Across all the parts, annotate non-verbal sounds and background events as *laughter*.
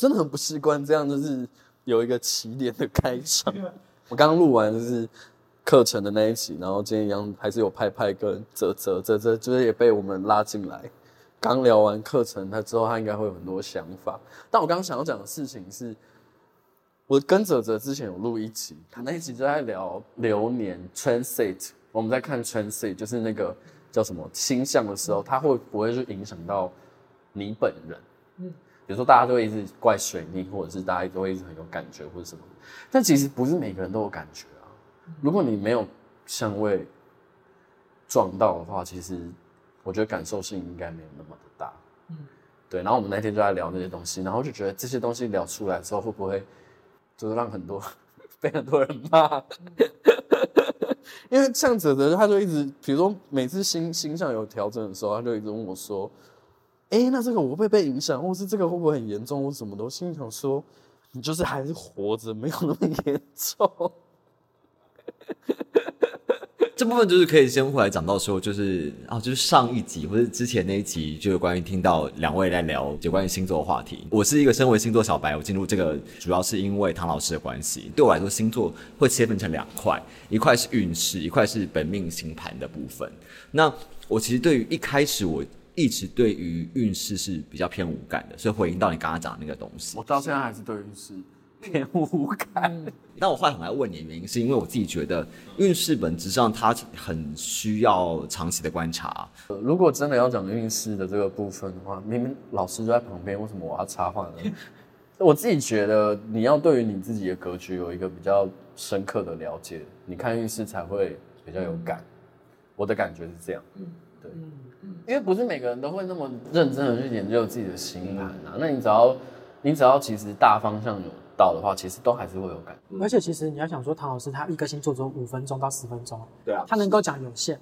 真的很不习惯这样，就是有一个起点的开场。我刚刚录完就是课程的那一集，然后今天一样还是有派派跟泽泽泽泽，就是也被我们拉进来。刚聊完课程，他之后他应该会有很多想法。但我刚刚想要讲的事情是，我跟泽泽之前有录一集，他那一集就在聊流年 transit，我们在看 transit，就是那个叫什么星象的时候，它会不会去影响到你本人？嗯，比如说大家都会一直怪水逆，或者是大家都会一直很有感觉或者什么。但其实不是每个人都有感觉啊。如果你没有相位撞到的话，其实我觉得感受性应该没有那么的大。嗯，对。然后我们那天就在聊那些东西，然后就觉得这些东西聊出来之后，会不会就是让很多 *laughs* 被很多人骂？*laughs* 因为像哲哲，他就一直，比如说每次星星象有调整的时候，他就一直问我说：“哎，那这个我会不会被影响，或是这个会不会很严重，或什么的？”我心里想说。你就是还是活着，没有那么严重。*laughs* 这部分就是可以先回来讲到说，就是啊，就是上一集或者之前那一集，就有关于听到两位在聊有关于星座的话题。我是一个身为星座小白，我进入这个主要是因为唐老师的关系。对我来说，星座会切分成两块，一块是运势，一块是本命星盘的部分。那我其实对于一开始我。一直对于运势是比较偏无感的，所以回应到你刚刚讲的那个东西，我到现在还是对运势偏无感。那我后来很爱问你的原因，是因为我自己觉得运势本质上它很需要长期的观察。如果真的要讲运势的这个部分的话，明明老师就在旁边，为什么我要插话呢？*laughs* 我自己觉得你要对于你自己的格局有一个比较深刻的了解，你看运势才会比较有感。我的感觉是这样。嗯，对。因为不是每个人都会那么认真的去研究自己的星盘啊，那你只要，你只要其实大方向有到的话，其实都还是会有感觉。而且其实你要想说，唐老师他一个星座只有五分钟到十分钟，对啊，他能够讲有限，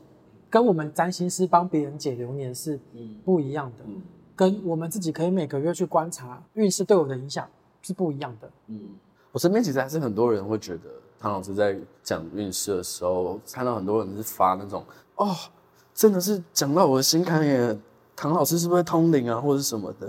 跟我们占星师帮别人解流年是不一样的，嗯，跟我们自己可以每个月去观察运势对我的影响是不一样的。嗯，我身边其实还是很多人会觉得唐老师在讲运势的时候，看到很多人是发那种哦。真的是讲到我的心坎里，唐老师是不是通灵啊，或者什么的？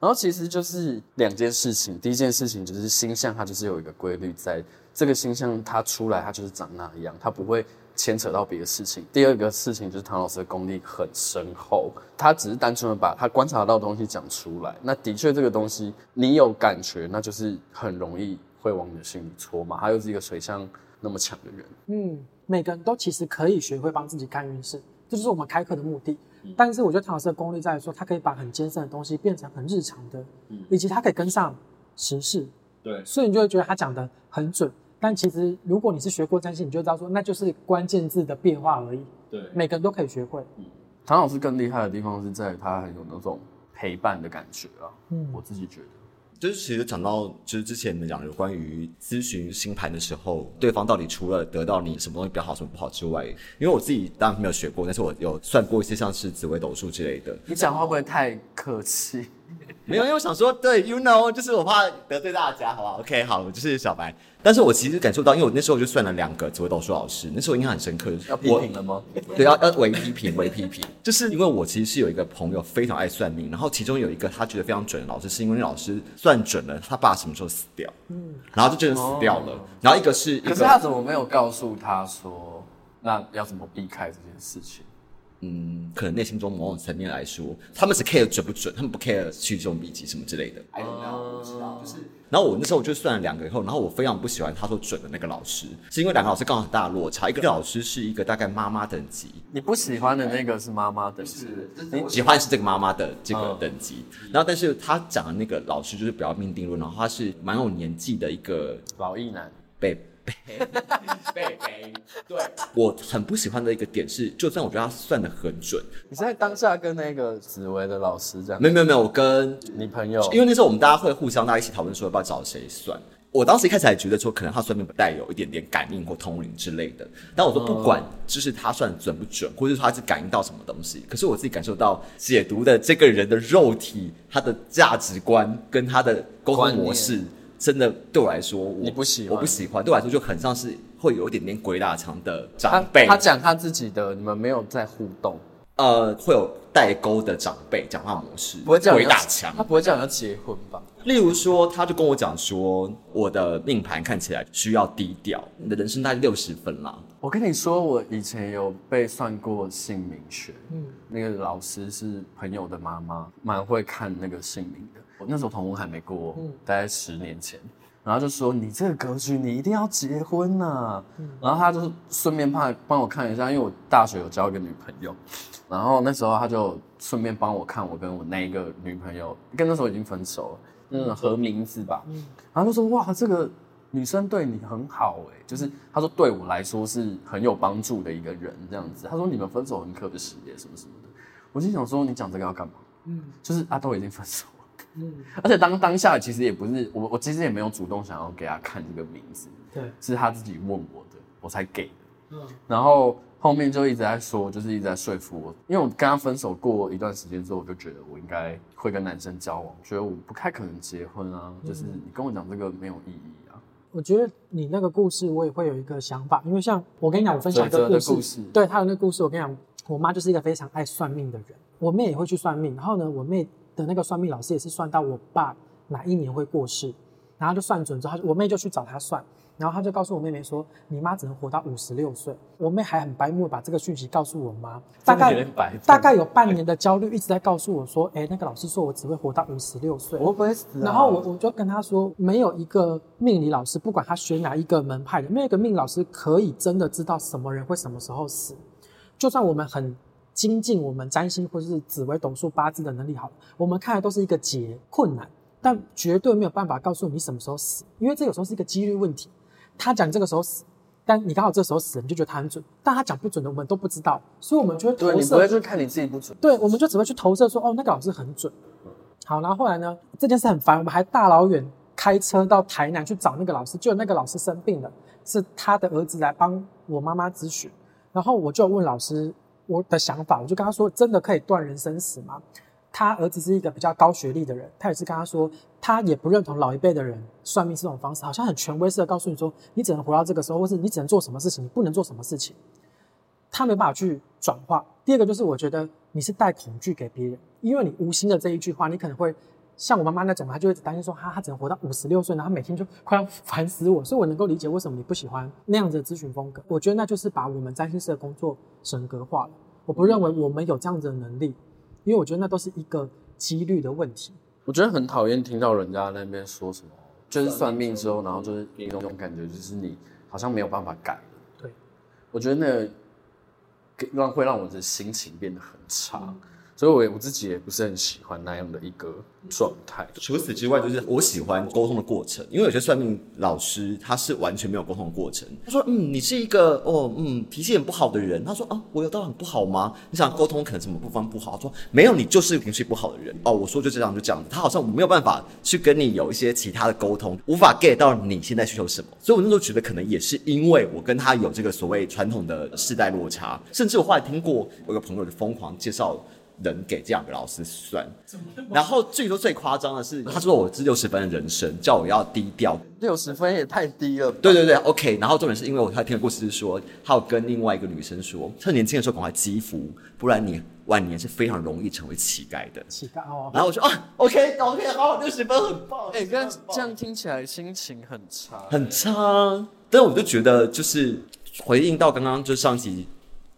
然后其实就是两件事情。第一件事情就是星象，它就是有一个规律在，这个星象它出来，它就是长那样，它不会牵扯到别的事情。第二个事情就是唐老师的功力很深厚，他只是单纯的把他观察到的东西讲出来。那的确这个东西你有感觉，那就是很容易会往你的心里戳嘛。他又是一个水象那么强的人，嗯，每个人都其实可以学会帮自己看运势。这就是我们开课的目的，但是我觉得唐老师的功力在于说，他可以把很艰深的东西变成很日常的，以及他可以跟上时事，对，所以你就会觉得他讲的很准。但其实如果你是学过占星，你就知道说，那就是关键字的变化而已。对，每个人都可以学会。唐老师更厉害的地方是在于他很有那种陪伴的感觉啊，嗯，我自己觉得。就是其实讲到，就是之前你们讲有关于咨询星盘的时候，对方到底除了得到你什么东西比较好，什么不好之外，因为我自己当然没有学过，但是我有算过一些像是紫微斗数之类的。你讲话会不会太客气？没有，因为我想说，对，you know，就是我怕得罪大家，好不好？OK，好，我就是小白。但是我其实感受到，因为我那时候就算了两个紫微斗数老师，那时候印象很深刻。要批评了吗？对，要要为批评，为批评。*laughs* 就是因为我其实是有一个朋友非常爱算命，然后其中有一个他觉得非常准的老师，是因为那老师算准了他爸什么时候死掉，嗯，然后就真的死掉了。哦、然后一个是可是他怎么没有告诉他说，那要怎么避开这件事情？嗯，可能内心中某种层面来说，他们是 care 准不准，他们不 care 去这种笔记什么之类的。哎，我不知道，就是。然后我那时候我就算了两个以后，然后我非常不喜欢他说准的那个老师，是因为两个老师刚好很大的落差，一个老师是一个大概妈妈等级，你不喜欢的那个是妈妈等级，你喜欢是这个妈妈的这个等级。然后但是他讲的那个老师就是比较命定论，然后他是蛮有年纪的一个老艺男，被。*laughs* 贝贝，对，我很不喜欢的一个点是，就算我觉得他算得很准，你在当下跟那个紫薇的老师这样？没有没有没有，我跟你朋友，因为那时候我们大家会互相大家一起讨论说要不要找谁算。我当时一开始还觉得说，可能他算命带有一点点感应或通灵之类的。但我说不管，就是他算准不准，或者说他是感应到什么东西。可是我自己感受到解读的这个人的肉体，他的价值观跟他的沟通模式。真的对我来说，我你不喜欢，我不喜欢。对我来说，就很像是会有一点点鬼打墙的长辈。他讲他自己的，你们没有在互动。呃，会有代沟的长辈讲话模式，不会这样鬼打墙。他不会这样要结婚吧？例如说，他就跟我讲说，我的命盘看起来需要低调，你的人生大概六十分啦。我跟你说，我以前有被算过姓名学，嗯，那个老师是朋友的妈妈，蛮会看那个姓名的。我那时候同婚还没过，嗯，大概十年前。然后就说你这个格局，你一定要结婚呐、啊。嗯、然后他就顺便怕帮我看一下，因为我大学有交一个女朋友，然后那时候他就顺便帮我看我跟我那一个女朋友，跟那时候已经分手了，那种和名字吧。嗯、然后就说哇，这个女生对你很好哎，就是他说对我来说是很有帮助的一个人这样子。他说你们分手很可惜耶，什么什么的。我心想说你讲这个要干嘛？嗯，就是啊都已经分手。嗯，而且当当下其实也不是我，我其实也没有主动想要给他看这个名字，对，是他自己问我的，我才给的。嗯，然后后面就一直在说，就是一直在说服我，因为我跟他分手过一段时间之后，我就觉得我应该会跟男生交往，觉得我不太可能结婚啊，就是你跟我讲这个没有意义啊。我觉得你那个故事我也会有一个想法，因为像我跟你讲，我分享一个故事，故事对他的那个故事，我跟你讲，我妈就是一个非常爱算命的人，我妹也会去算命，然后呢，我妹。的那个算命老师也是算到我爸哪一年会过世，然后就算准之后，我妹就去找他算，然后他就告诉我妹妹说，你妈只能活到五十六岁。我妹还很白目把这个讯息告诉我妈，大概大概有半年的焦虑，一直在告诉我说，哎，那个老师说我只会活到五十六岁，我不会死啊。然后我我就跟他说，没有一个命理老师，不管他学哪一个门派的，没有一个命理老师可以真的知道什么人会什么时候死，就算我们很。精进我们占星或者是紫微斗数八字的能力好了，我们看的都是一个劫困难，但绝对没有办法告诉你什么时候死，因为这有时候是一个几率问题。他讲这个时候死，但你刚好这时候死，你就觉得他很准，但他讲不准的我们都不知道，所以我们就会投射。对，你不会去看你自己不准。对，我们就只会去投射说，哦，那个老师很准。好，然后后来呢，这件事很烦，我们还大老远开车到台南去找那个老师，就那个老师生病了，是他的儿子来帮我妈妈咨询，然后我就问老师。我的想法，我就跟他说：“真的可以断人生死吗？”他儿子是一个比较高学历的人，他也是跟他说，他也不认同老一辈的人算命这种方式，好像很权威似的告诉你说，你只能活到这个时候，或是你只能做什么事情，你不能做什么事情。他没办法去转化。第二个就是，我觉得你是带恐惧给别人，因为你无心的这一句话，你可能会。像我妈妈那种，她就会担心说，她她只能活到五十六岁，然后每天就快要烦死我，所以我能够理解为什么你不喜欢那样子的咨询风格。我觉得那就是把我们占星师的工作神格化了。我不认为我们有这样子的能力，因为我觉得那都是一个几率的问题。我觉得很讨厌听到人家那边说什么，就是算命之后，然后就是有一种感觉，就是你好像没有办法改。对，我觉得那让会让我的心情变得很差。嗯所以，我我自己也不是很喜欢那样的一个状态。除此之外，就是我喜欢沟通的过程，因为有些算命老师他是完全没有沟通的过程。他说：“嗯，你是一个哦，嗯，脾气很不好的人。”他说：“啊，我有到很不好吗？你想沟通可能什么部分不好？”他说：“没有，你就是脾气不好的人。”哦，我说就这样就这样。他好像没有办法去跟你有一些其他的沟通，无法 get 到你现在需求什么。所以我那时候觉得可能也是因为我跟他有这个所谓传统的世代落差，甚至我后来听过我有个朋友就疯狂介绍。人给这两个老师算，然后最多最夸张的是，他说我是六十分的人生，叫我要低调。六十分也太低了。对对对，OK。然后重点是因为我他听的故事是说，他有跟另外一个女生说，趁年轻的时候赶快积福，不然你晚年是非常容易成为乞丐的。乞丐哦。然后我说啊，OK OK，好，六十分很棒。哎、欸，跟这样听起来心情很差，很差。但是我就觉得，就是回应到刚刚就上集。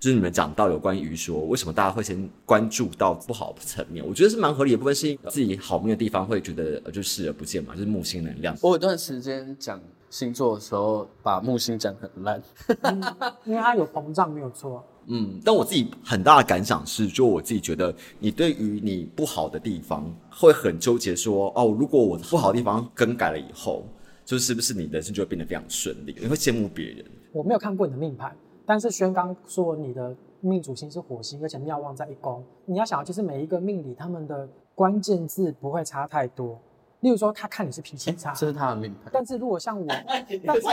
就是你们讲到有关于说，为什么大家会先关注到不好的层面？我觉得是蛮合理的。部分是自己好命的地方会觉得就视而不见嘛，就是木星能量。我有段时间讲星座的时候，把木星讲很烂，嗯，*laughs* 因为它有膨胀，没有错。嗯，但我自己很大的感想是，就我自己觉得，你对于你不好的地方会很纠结，说哦，如果我不好的地方更改了以后，就是不是你的人生就会变得非常顺利？你会羡慕别人。我没有看过你的命盘。但是宣刚说你的命主星是火星，而且妙旺在一宫。你要想，其实每一个命理他们的关键字不会差太多。例如说，他看你是脾气差，这是他的命盘。但是如果像我，*laughs* 但是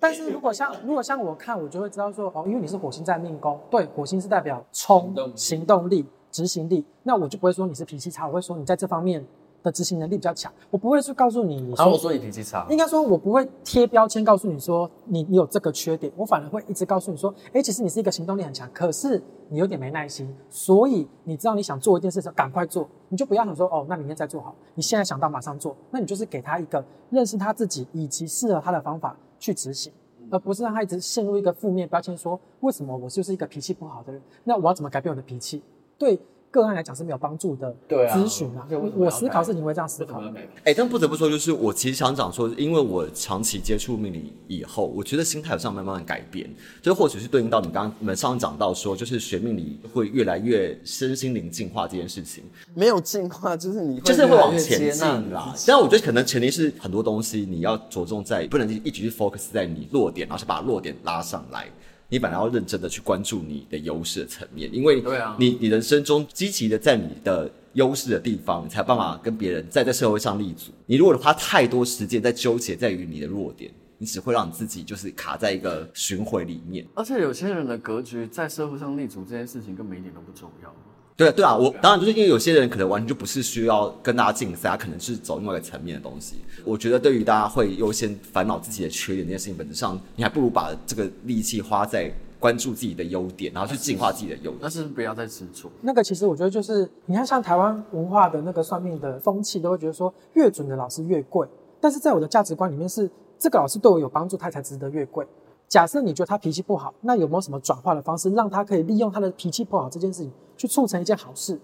但是如果像如果像我看，我就会知道说，哦，因为你是火星在命宫，对，火星是代表冲、行动力、执行力，那我就不会说你是脾气差，我会说你在这方面的执行能力比较强，我不会去告诉你，你然后我说你脾气差，应该说我不会贴标签告诉你说你你有这个缺点，我反而会一直告诉你说，哎，其实你是一个行动力很强，可是你有点没耐心，所以你知道你想做一件事情，赶快做，你就不要想说哦，那明天再做好，你现在想到马上做，那你就是给他一个认识他自己以及适合他的方法去执行，而不是让他一直陷入一个负面标签，说为什么我就是一个脾气不好的人，那我要怎么改变我的脾气？对。个案来讲是没有帮助的，咨询啊，我思考是你会这样思考。哎，但不得不说，就是我其实想讲说，因为我长期接触命理以后，我觉得心态有这样慢慢改变，就或许是对应到你刚刚你们上讲到说，就是学命理会越来越身心灵进化这件事情，没有进化，就是你就是会往前进啦。但我觉得可能前提是很多东西你要着重在，不能一直去 focus 在你弱点，而是把弱点拉上来。你本来要认真的去关注你的优势的层面，因为你你人生中积极的在你的优势的地方，你才有办法跟别人在在社会上立足。你如果花太多时间在纠结在于你的弱点，你只会让你自己就是卡在一个循环里面。而且有些人的格局在社会上立足这件事情，根本一点都不重要。对啊，对啊，我当然就是因为有些人可能完全就不是需要跟大家竞赛，他可能是走另外一个层面的东西。我觉得对于大家会优先烦恼自己的缺点这件事情，本质上你还不如把这个力气花在关注自己的优点，然后去进化自己的优点。但是不要再吃醋。那个其实我觉得就是，你看像台湾文化的那个算命的风气，都会觉得说越准的老师越贵。但是在我的价值观里面是，这个老师对我有帮助，他才值得越贵。假设你觉得他脾气不好，那有没有什么转化的方式，让他可以利用他的脾气不好这件事情去促成一件好事？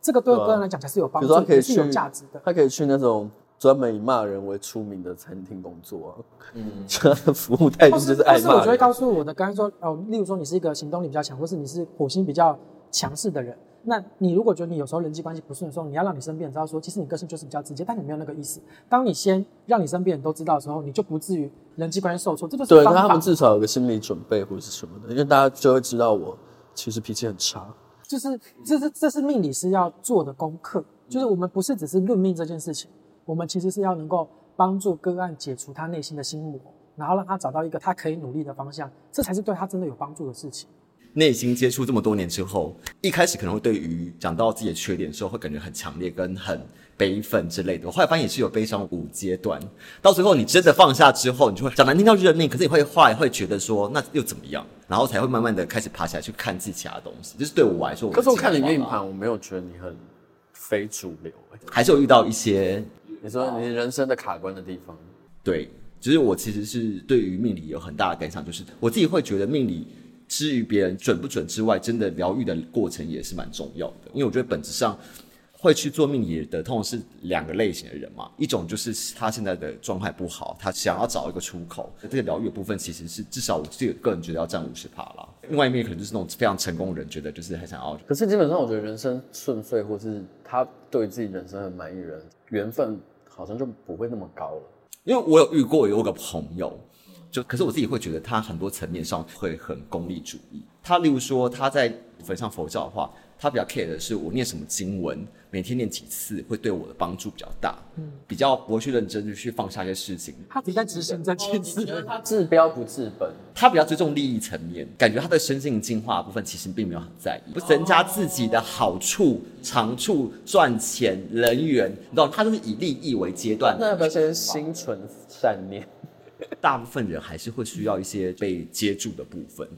这个对个人来讲才是有帮助，啊、是有价值的。他可以去那种专门以骂人为出名的餐厅工作啊，嗯，*laughs* 他的服务态度就是爱骂。但是我就会告诉我的刚才说哦，例如说你是一个行动力比较强，或是你是火星比较强势的人。那你如果觉得你有时候人际关系不顺的时候，你要让你身边人知道说，其实你个性就是比较直接，但你没有那个意思。当你先让你身边人都知道的时候，你就不至于人际关系受挫。这就是对，那他们至少有个心理准备或者是什么的，因为大家就会知道我其实脾气很差。就是这是这是命理师要做的功课，就是我们不是只是论命这件事情，我们其实是要能够帮助个案解除他内心的心魔，然后让他找到一个他可以努力的方向，这才是对他真的有帮助的事情。内心接触这么多年之后，一开始可能会对于讲到自己的缺点的时候，会感觉很强烈跟很悲愤之类的。我后来发现也是有悲伤五阶段，到最后你真的放下之后，你就会讲难听到认命，可是你会后来会觉得说那又怎么样？然后才会慢慢的开始爬起来去看自己其他东西。就是对我来说，可是我看你命盘，我没有觉得你很非主流，还是有遇到一些你说你人生的卡关的地方。对，就是我其实是对于命理有很大的感想，就是我自己会觉得命理。至于别人准不准之外，真的疗愈的过程也是蛮重要的。因为我觉得本质上会去做命理的，通常是两个类型的人嘛。一种就是他现在的状态不好，他想要找一个出口。这个疗愈的部分其实是至少我自己个人觉得要占五十趴啦。另外一面可能就是那种非常成功的人，觉得就是很想要。可是基本上我觉得人生顺遂，或是他对自己人生很满意的人，缘分好像就不会那么高了。因为我有遇过有个朋友。就可是我自己会觉得他很多层面上会很功利主义。他例如说他在分享佛教的话，他比较 care 的是我念什么经文，每天念几次会对我的帮助比较大。嗯，比较不会去认真的去放下一些事情。他只在执行这件事，他治标不治本。他比较注重利益层面，感觉他的身心进化部分其实并没有很在意，不增加自己的好处、长处、赚钱、人缘，你知道，他都是以利益为阶段。那要不要先心存善念？大部分人还是会需要一些被接住的部分。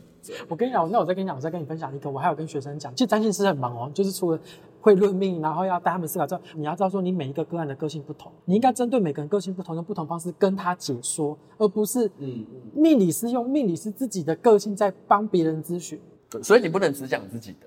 我跟你讲，那我再跟你讲，我再跟你分享一个，我还有跟学生讲，其实占星师很忙哦，就是除了会论命，然后要带他们思考之后，你要知道说，你每一个个案的个性不同，你应该针对每个人个性不同，用不同方式跟他解说，而不是嗯，命理师用命理师自己的个性在帮别人咨询。对，所以你不能只讲自己的，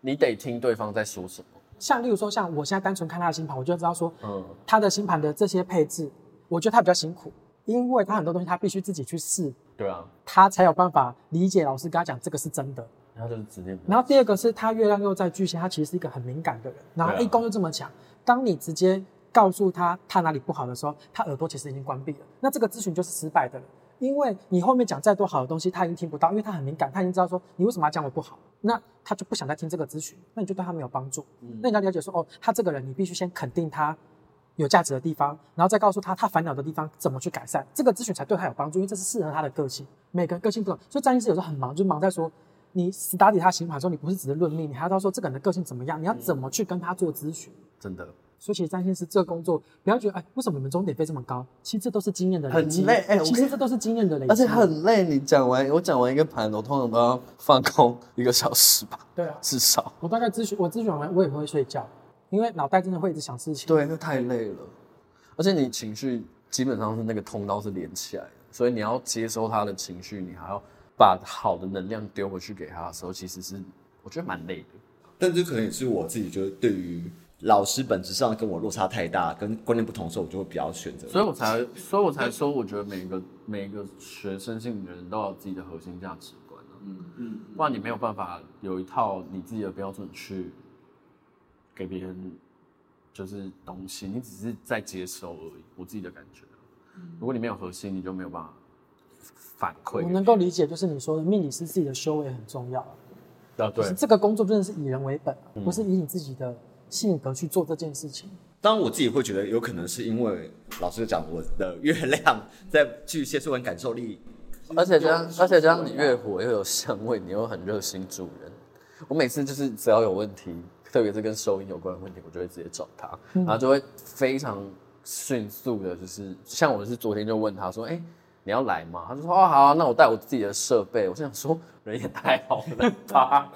你得听对方在说什么。像例如说，像我现在单纯看他的星盘，我就知道说，嗯，他的星盘的这些配置，我觉得他比较辛苦。因为他很多东西他必须自己去试，对啊，他才有办法理解老师跟他讲这个是真的。然后就是直接。然后第二个是他月亮又在巨蟹，他其实是一个很敏感的人。然后一宫又这么强，当你直接告诉他他哪里不好的时候，他耳朵其实已经关闭了。那这个咨询就是失败的了，因为你后面讲再多好的东西，他已经听不到，因为他很敏感，他已经知道说你为什么要讲我不好，那他就不想再听这个咨询，那你就对他没有帮助。嗯。那你要了解说哦，他这个人你必须先肯定他。有价值的地方，然后再告诉他他烦恼的地方怎么去改善，这个咨询才对他有帮助，因为这是适合他的个性。每个人个性不同，所以占星师有时候很忙，就忙在说你 study 他星盘的时候，你不是只是论命，你还要知道说这个人的个性怎么样，你要怎么去跟他做咨询。真的，所以其实占星师这个工作，不要觉得哎，为什么你们终点费这么高？其实这都是经验的累积，很累。哎，其实这都是经验的累积，而且很累。你讲完，我讲完一个盘，我通常都要放空一个小时吧。对啊，至少。我大概咨询，我咨询完我也不会睡觉，因为脑袋真的会一直想事情。对，那太累了。而且你情绪基本上是那个通道是连起来的，所以你要接收他的情绪，你还要把好的能量丢回去给他的时候，其实是我觉得蛮累的。但这可能也是我自己，就是对于老师本质上跟我落差太大，跟观念不同的时候，我就会比较选择。所以我才，所以我才说，我觉得每一个每一个学生性的人都有自己的核心价值观啊。嗯嗯，不然你没有办法有一套你自己的标准去给别人就是东西，你只是在接收而已。我自己的感觉，如果你没有核心，你就没有办法反馈。我能够理解，就是你说的命理师自己的修为很重要。啊，对，这个工作真的是以人为本，嗯、不是以你自己的性格去做这件事情。当然，我自己会觉得有可能是因为老师讲我的月亮 *laughs* 在巨蟹座，很感受力，而且这样，而且这样你越火又有香味，你又很热心助人。我每次就是只要有问题，特别是跟收音有关的问题，我就会直接找他，嗯、然后就会非常迅速的，就是像我是昨天就问他说，哎、欸。你要来吗？他就说哦好啊，那我带我自己的设备。我就想说人也太好了吧。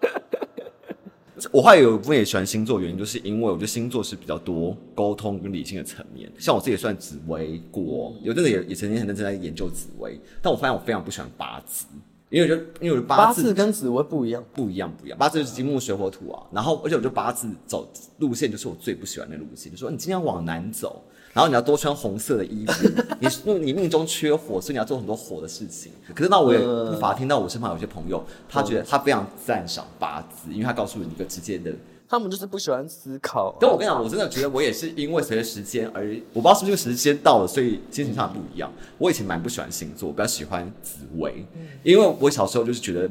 *laughs* 我还有一部分也喜欢星座，原因就是因为我觉得星座是比较多沟通跟理性的层面。像我自己也算紫微过，有阵子也也曾经很认真在研究紫微，但我发现我非常不喜欢八字。因为我觉得，因为我八字，八字跟紫薇不一样，不一样，不一样。八字就是金木水火土啊。然后，而且我觉得八字走路线就是我最不喜欢的路线，就说你今天往南走。然后你要多穿红色的衣服，*laughs* 你你命中缺火，所以你要做很多火的事情。可是那我也不乏听到我身旁有些朋友，他觉得他非常赞赏八字，因为他告诉你一个直接的，他们就是不喜欢思考。但我跟你讲，我真的觉得我也是因为随着时间而，我不知道是不是时间到了，所以精神上不一样。我以前蛮不喜欢星座，比较喜欢紫薇，因为我小时候就是觉得。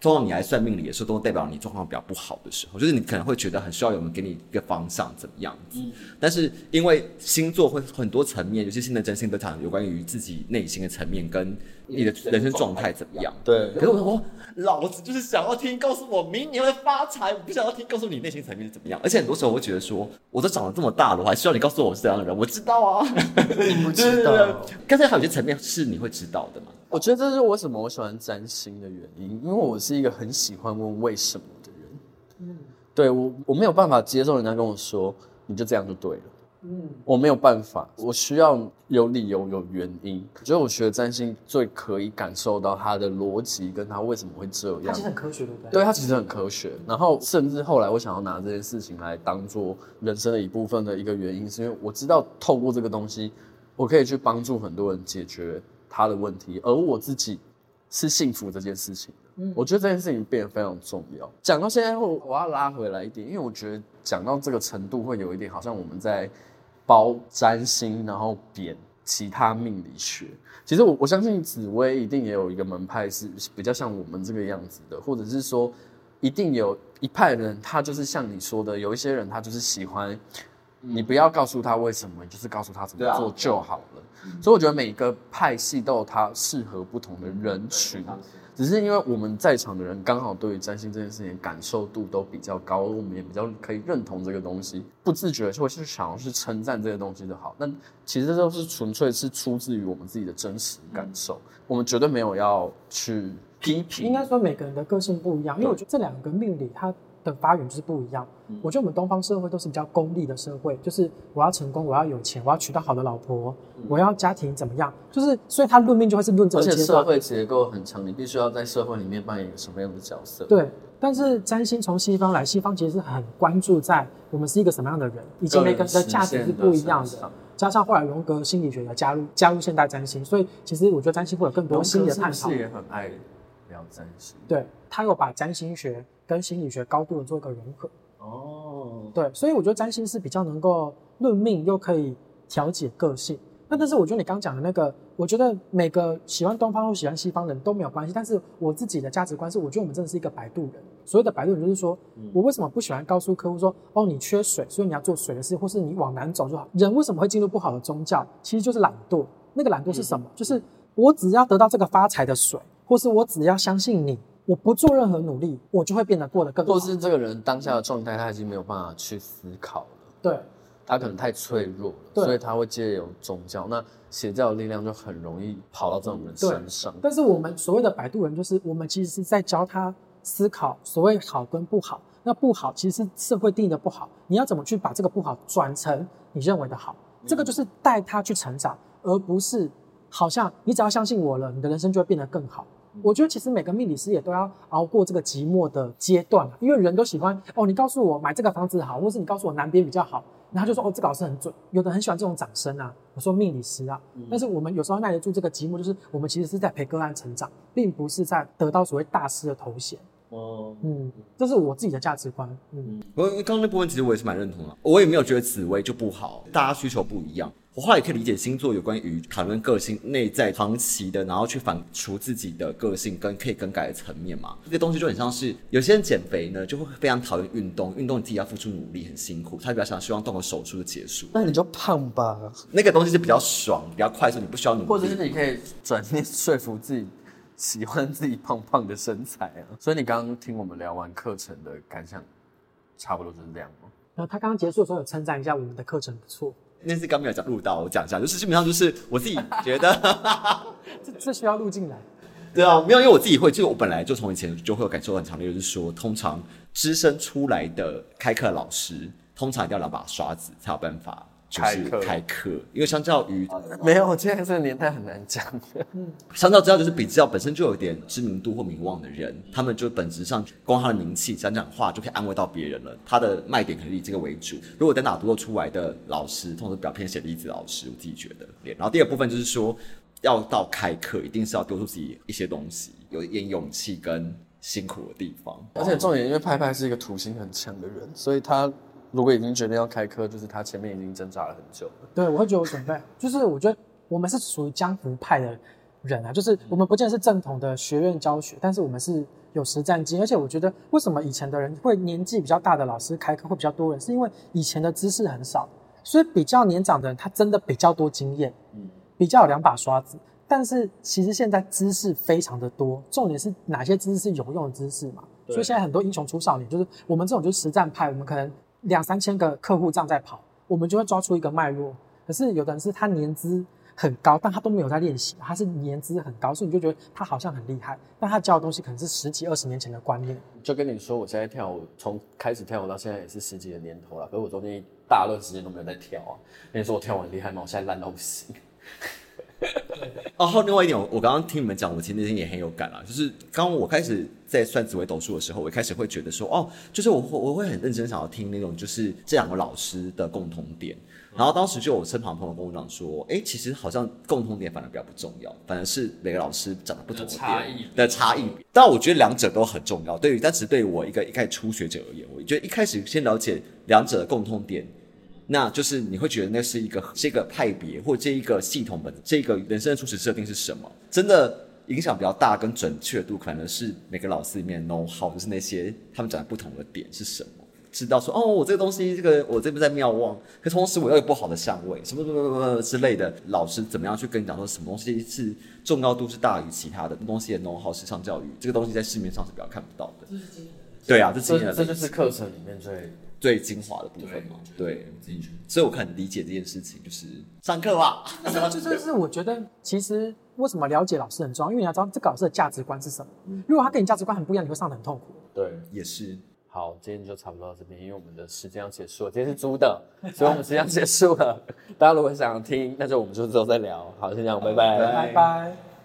通常你来算命理的时候，都代表你状况比较不好的时候，就是你可能会觉得很需要有人给你一个方向，怎么样子。嗯、但是因为星座会很多层面，有些新的真心都讲有关于自己内心的层面，跟你的人生状态怎么样。对。可是我说，老子就是想要听告诉我明年会发财，我不想要听告诉你内心层面是怎么样。而且很多时候我会觉得说，我都长得这么大了，我还需要你告诉我我是怎样的人？我知道啊，*laughs* 你不知道。*laughs* 刚才还有些层面是你会知道的吗？我觉得这是为什么我喜欢占星的原因，因为我是一个很喜欢问为什么的人。嗯，对，我我没有办法接受人家跟我说你就这样就对了。嗯，我没有办法，我需要有理由有原因。我觉得我学占星最可以感受到它的逻辑跟它为什么会这样。它其实很科学，对不对？对，它其实很科学。然后甚至后来我想要拿这件事情来当做人生的一部分的一个原因，是因为我知道透过这个东西，我可以去帮助很多人解决。他的问题，而我自己是幸福这件事情的，嗯，我觉得这件事情变得非常重要。讲到现在，我我要拉回来一点，因为我觉得讲到这个程度，会有一点好像我们在包占星，然后贬其他命理学。其实我我相信紫薇一定也有一个门派是比较像我们这个样子的，或者是说，一定有一派人，他就是像你说的，有一些人他就是喜欢。你不要告诉他为什么，你就是告诉他怎么做就好了。啊、所以我觉得每个派系都有它适合不同的人群，只是因为我们在场的人刚好对于占星这件事情感受度都比较高，我们也比较可以认同这个东西，不自觉就会去想要去称赞这个东西的好。那其实这都是纯粹是出自于我们自己的真实感受，我们绝对没有要去批评。应该说每个人的个性不一样，因为我觉得这两个命理它。的发源就是不一样。我觉得我们东方社会都是比较功利的社会，就是我要成功，我要有钱，我要娶到好的老婆，我要家庭怎么样，就是所以他论命就会是论这些。而且社会结构很强，你必须要在社会里面扮演什么样的角色？对。但是占星从西方来，西方其实是很关注在我们是一个什么样的人，以及每个人的价值是不一样的。加上后来荣格心理学的加入，加入现代占星，所以其实我觉得占星会有更多新的探讨。是也很爱聊占星。对，他有把占星学。跟心理学高度的做一个融合哦，对，所以我觉得占星是比较能够论命又可以调节个性。那但是我觉得你刚讲的那个，我觉得每个喜欢东方或喜欢西方人都没有关系。但是我自己的价值观是，我觉得我们真的是一个摆渡人。所谓的摆渡人就是说，我为什么不喜欢告诉客户说，哦，你缺水，所以你要做水的事，或是你往南走就好。人为什么会进入不好的宗教？其实就是懒惰。那个懒惰是什么？就是我只要得到这个发财的水，或是我只要相信你。我不做任何努力，我就会变得过得更好。或是这个人当下的状态，他已经没有办法去思考了。对，他可能太脆弱了，所以他会借由宗教，那邪教的力量就很容易跑到这种人身上。但是我们所谓的摆渡人，就是我们其实是在教他思考所谓好跟不好。那不好其实是社会定义的不好，你要怎么去把这个不好转成你认为的好？嗯、这个就是带他去成长，而不是好像你只要相信我了，你的人生就会变得更好。嗯、我觉得其实每个命理师也都要熬过这个寂寞的阶段，因为人都喜欢哦，你告诉我买这个房子好，或是你告诉我南边比较好，然后就说哦，这个老师很准。有的很喜欢这种掌声啊，我说命理师啊，嗯、但是我们有时候耐得住这个寂寞，就是我们其实是在陪个案成长，并不是在得到所谓大师的头衔。哦，嗯，这是我自己的价值观。嗯，不过刚刚那部分其实我也是蛮认同的，我也没有觉得紫微就不好，大家需求不一样。我后来也可以理解星座有关于讨论个性内在长期的，然后去反刍自己的个性跟可以更改的层面嘛。这个东西就很像是有些人减肥呢，就会非常讨厌运动，运动你自己要付出努力，很辛苦，他比较想希望动个手术就结束。那你就胖吧，那个东西是比较爽，比较快速，你不需要努力，*laughs* 或者是你可以转念说服自己。喜欢自己胖胖的身材啊，所以你刚刚听我们聊完课程的感想，差不多就是这样吗？然后他刚刚结束的时候有称赞一下我们的课程不错。那是刚没有讲录到，我讲一下，就是基本上就是我自己觉得，*laughs* 这这需要录进来。对啊，没有，因为我自己会，就我本来就从以前就会有感受很强烈，就是说，通常资深出来的开课老师，通常一定要两把刷子才有办法。就是开课，因为相较于没有，我现在这个年代很难讲。嗯，相较之下，就是比较本身就有点知名度或名望的人，他们就本质上光他的名气讲讲话就可以安慰到别人了。他的卖点可能以这个为主。如果单打独斗出来的老师，通常是比较偏写例子老师，我自己觉得。然后第二部分就是说，要到开课，一定是要丢出自己一些东西，有一点勇气跟辛苦的地方。而且重点，因为派派是一个土星很强的人，所以他。如果已经决定要开课，就是他前面已经挣扎了很久了。对，我会觉得我准备，就是我觉得我们是属于江湖派的人啊，就是我们不见得是正统的学院教学，但是我们是有实战经验。而且我觉得，为什么以前的人会年纪比较大的老师开课会比较多人，是因为以前的知识很少，所以比较年长的人他真的比较多经验，嗯，比较有两把刷子。但是其实现在知识非常的多，重点是哪些知识是有用的知识嘛？所以现在很多英雄出少年，就是我们这种就是实战派，我们可能。两三千个客户这样在跑，我们就会抓出一个脉络。可是有的人是他年资很高，但他都没有在练习，他是年资很高，所以你就觉得他好像很厉害，但他教的东西可能是十几二十年前的观念。就跟你说，我现在跳舞，从开始跳舞到现在也是十几个年头了，可是我中间一大段时间都没有在跳啊。跟你说我跳舞很厉害吗？我现在烂到不行。*laughs* 哦，后另外一点，我我刚刚听你们讲，我其实内心也很有感啊。就是刚我开始在算紫微斗数的时候，我一开始会觉得说，哦，就是我我会很认真想要听那种，就是这两个老师的共同点。然后当时就我身旁朋友跟我讲说，哎，其实好像共同点反而比较不重要，反而是每个老师讲的不同的点差异的差异。但我觉得两者都很重要。对于，但是对于我一个一开始初学者而言，我觉得一开始先了解两者的共同点。那就是你会觉得那是一个这个派别或这一个系统本这个人生的初始设定是什么？真的影响比较大跟准确度，可能是每个老师里面 know how，就是那些他们讲的不同的点是什么？知道说哦，我这个东西这个我这边在妙望，可同时我又有不好的相位，什么什么什么之类的。老师怎么样去跟你讲说什么东西是重要度是大于其他的东西的 know how 时尚教育，这个东西在市面上是比较看不到的。对啊，这是经验的。这就是课程里面最。最精华的部分嘛，对，对，所以我很理解这件事情，就是上课吧。就就是我觉得，其实为什么了解老师很重要，因为你要知道这个老师的价值观是什么。如果他跟你价值观很不一样，你会上得很痛苦。对，也是。好，今天就差不多到这边，因为我们的时间要结束了。今天是租的，*laughs* 所以我们时间结束了。大家如果想听，那就我们就之后再聊。好，先这样，拜拜，拜拜。